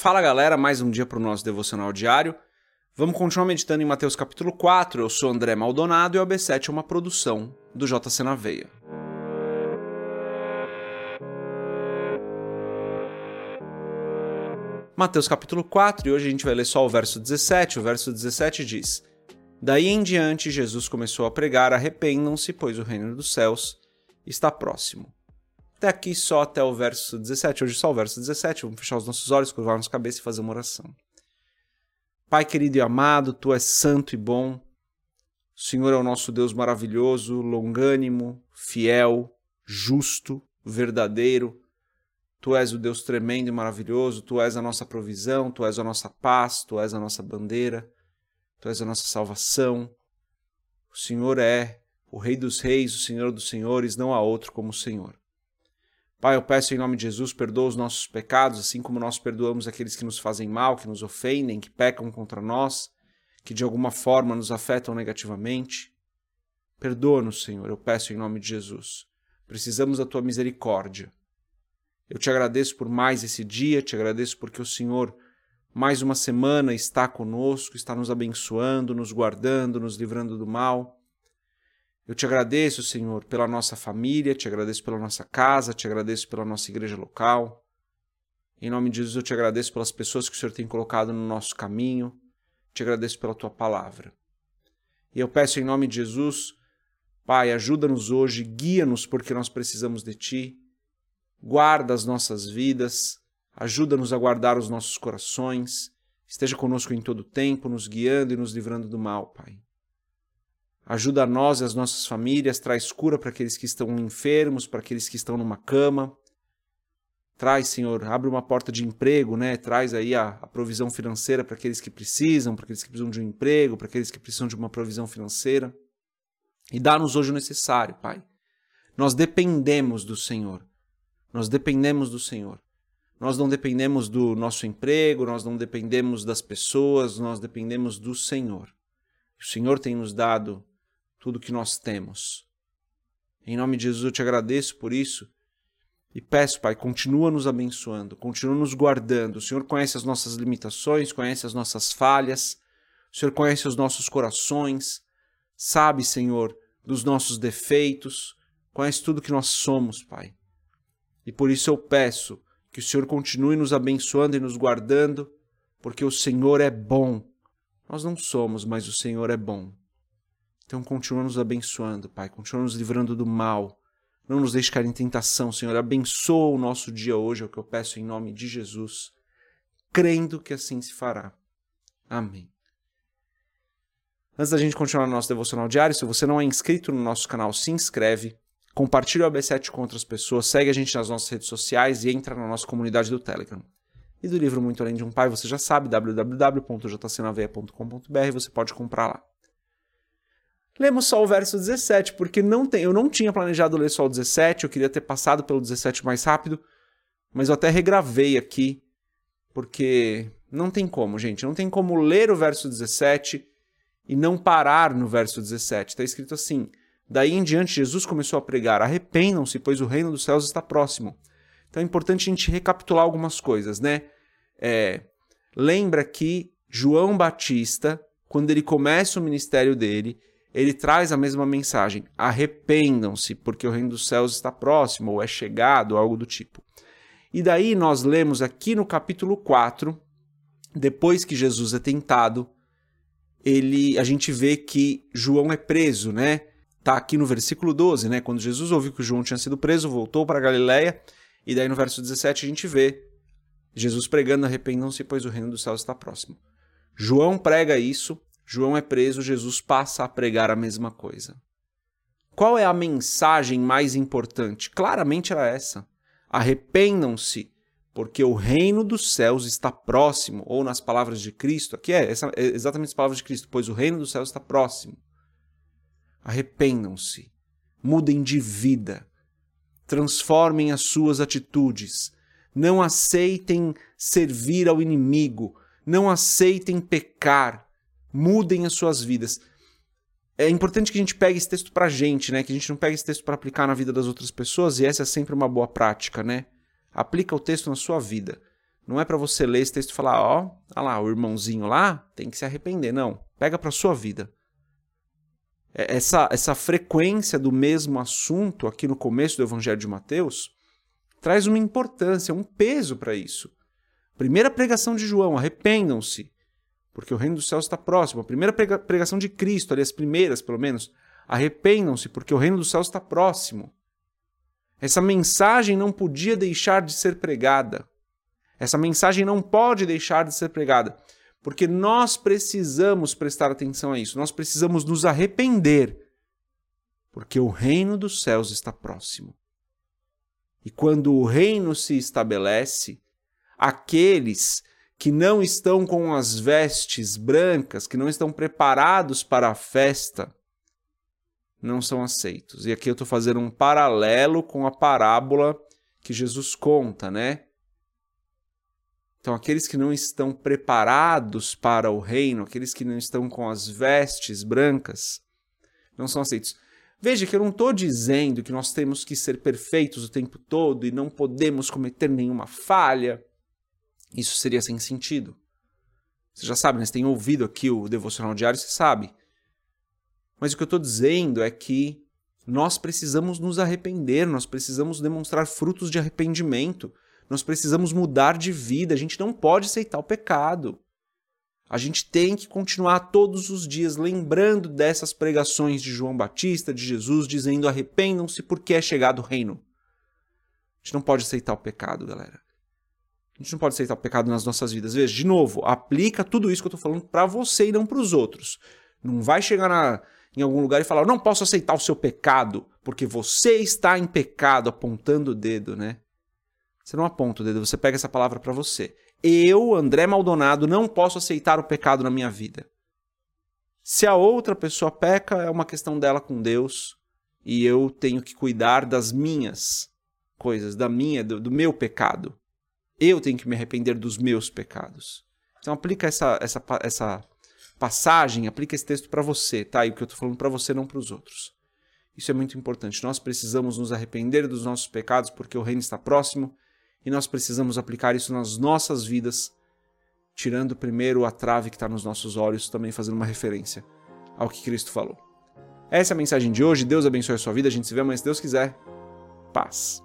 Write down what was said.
Fala galera, mais um dia para o nosso devocional diário. Vamos continuar meditando em Mateus capítulo 4. Eu sou André Maldonado e o AB7 é uma produção do JC na Veia. Mateus capítulo 4 e hoje a gente vai ler só o verso 17. O verso 17 diz: Daí em diante Jesus começou a pregar: Arrependam-se, pois o reino dos céus está próximo. Até aqui só até o verso 17. Hoje só o verso 17. Vamos fechar os nossos olhos, curvar nossa cabeça e fazer uma oração. Pai querido e amado, Tu és santo e bom. O Senhor é o nosso Deus maravilhoso, longânimo, fiel, justo, verdadeiro. Tu és o Deus tremendo e maravilhoso, Tu és a nossa provisão, Tu és a nossa paz, Tu és a nossa bandeira, Tu és a nossa salvação. O Senhor é o Rei dos Reis, o Senhor dos Senhores, não há outro como o Senhor. Pai, eu peço em nome de Jesus, perdoa os nossos pecados, assim como nós perdoamos aqueles que nos fazem mal, que nos ofendem, que pecam contra nós, que de alguma forma nos afetam negativamente. Perdoa-nos, Senhor, eu peço em nome de Jesus. Precisamos da tua misericórdia. Eu te agradeço por mais esse dia, te agradeço porque o Senhor, mais uma semana, está conosco, está nos abençoando, nos guardando, nos livrando do mal. Eu te agradeço, Senhor, pela nossa família, te agradeço pela nossa casa, te agradeço pela nossa igreja local. Em nome de Jesus, eu te agradeço pelas pessoas que o Senhor tem colocado no nosso caminho. Te agradeço pela tua palavra. E eu peço em nome de Jesus, Pai, ajuda-nos hoje, guia-nos porque nós precisamos de ti. Guarda as nossas vidas, ajuda-nos a guardar os nossos corações. Esteja conosco em todo o tempo, nos guiando e nos livrando do mal, Pai. Ajuda a nós e as nossas famílias, traz cura para aqueles que estão enfermos, para aqueles que estão numa cama. Traz, Senhor, abre uma porta de emprego, né? Traz aí a, a provisão financeira para aqueles que precisam, para aqueles que precisam de um emprego, para aqueles que precisam de uma provisão financeira. E dá-nos hoje o necessário, Pai. Nós dependemos do Senhor. Nós dependemos do Senhor. Nós não dependemos do nosso emprego, nós não dependemos das pessoas, nós dependemos do Senhor. O Senhor tem nos dado tudo que nós temos. Em nome de Jesus eu te agradeço por isso e peço, Pai, continua nos abençoando, continua nos guardando. O Senhor conhece as nossas limitações, conhece as nossas falhas, o Senhor conhece os nossos corações, sabe, Senhor, dos nossos defeitos, conhece tudo que nós somos, Pai. E por isso eu peço que o Senhor continue nos abençoando e nos guardando, porque o Senhor é bom. Nós não somos, mas o Senhor é bom. Então continua nos abençoando, Pai, continua nos livrando do mal. Não nos deixe cair em tentação, Senhor. Abençoa o nosso dia hoje, é o que eu peço em nome de Jesus, crendo que assim se fará. Amém. Antes da gente continuar no nosso devocional diário, se você não é inscrito no nosso canal, se inscreve, compartilha o AB7 com outras pessoas, segue a gente nas nossas redes sociais e entra na nossa comunidade do Telegram. E do livro Muito Além de um Pai, você já sabe, www.jcnaveia.com.br, você pode comprar lá. Lemos só o verso 17, porque não tem, eu não tinha planejado ler só o 17, eu queria ter passado pelo 17 mais rápido, mas eu até regravei aqui, porque não tem como, gente, não tem como ler o verso 17 e não parar no verso 17. Está escrito assim: Daí em diante Jesus começou a pregar: Arrependam-se, pois o reino dos céus está próximo. Então é importante a gente recapitular algumas coisas, né? É, lembra que João Batista, quando ele começa o ministério dele, ele traz a mesma mensagem: arrependam-se, porque o reino dos céus está próximo, ou é chegado, algo do tipo. E daí nós lemos aqui no capítulo 4, depois que Jesus é tentado, ele, a gente vê que João é preso, né? Tá aqui no versículo 12, né? Quando Jesus ouviu que João tinha sido preso, voltou para Galiléia, e daí no verso 17 a gente vê Jesus pregando: arrependam-se, pois o reino dos céus está próximo. João prega isso, João é preso, Jesus passa a pregar a mesma coisa. Qual é a mensagem mais importante? Claramente era essa. Arrependam-se, porque o reino dos céus está próximo, ou nas palavras de Cristo, aqui é, essa, é exatamente as palavras de Cristo, pois o reino dos céus está próximo. Arrependam-se, mudem de vida, transformem as suas atitudes, não aceitem servir ao inimigo, não aceitem pecar, mudem as suas vidas. É importante que a gente pegue esse texto pra gente, né? Que a gente não pegue esse texto para aplicar na vida das outras pessoas, e essa é sempre uma boa prática, né? Aplica o texto na sua vida. Não é para você ler esse texto e falar, ó, oh, lá, o irmãozinho lá tem que se arrepender. Não, pega para sua vida. É, essa, essa frequência do mesmo assunto aqui no começo do Evangelho de Mateus traz uma importância, um peso para isso. Primeira pregação de João, arrependam-se, porque o reino dos céus está próximo. A primeira pregação de Cristo, ali as primeiras pelo menos, arrependam-se, porque o reino dos céus está próximo. Essa mensagem não podia deixar de ser pregada. Essa mensagem não pode deixar de ser pregada, porque nós precisamos prestar atenção a isso, nós precisamos nos arrepender, porque o reino dos céus está próximo. E quando o reino se estabelece, aqueles que não estão com as vestes brancas, que não estão preparados para a festa, não são aceitos. E aqui eu estou fazendo um paralelo com a parábola que Jesus conta, né? Então, aqueles que não estão preparados para o reino, aqueles que não estão com as vestes brancas, não são aceitos. Veja que eu não estou dizendo que nós temos que ser perfeitos o tempo todo e não podemos cometer nenhuma falha. Isso seria sem sentido. Você já sabe, né? Você tem ouvido aqui o devocional diário, você sabe. Mas o que eu estou dizendo é que nós precisamos nos arrepender, nós precisamos demonstrar frutos de arrependimento. Nós precisamos mudar de vida, a gente não pode aceitar o pecado. A gente tem que continuar todos os dias lembrando dessas pregações de João Batista, de Jesus, dizendo arrependam-se porque é chegado o reino. A gente não pode aceitar o pecado, galera. A gente não pode aceitar o pecado nas nossas vidas. Veja, de novo, aplica tudo isso que eu estou falando para você e não para os outros. Não vai chegar na, em algum lugar e falar, não posso aceitar o seu pecado, porque você está em pecado, apontando o dedo, né? Você não aponta o dedo, você pega essa palavra para você. Eu, André Maldonado, não posso aceitar o pecado na minha vida. Se a outra pessoa peca, é uma questão dela com Deus e eu tenho que cuidar das minhas coisas, da minha, do, do meu pecado. Eu tenho que me arrepender dos meus pecados. Então aplica essa, essa, essa passagem, aplica esse texto para você, tá? E o que eu estou falando para você, não para os outros. Isso é muito importante. Nós precisamos nos arrepender dos nossos pecados porque o reino está próximo e nós precisamos aplicar isso nas nossas vidas, tirando primeiro a trave que está nos nossos olhos, também fazendo uma referência ao que Cristo falou. Essa é a mensagem de hoje. Deus abençoe a sua vida. A gente se vê amanhã, se Deus quiser. Paz.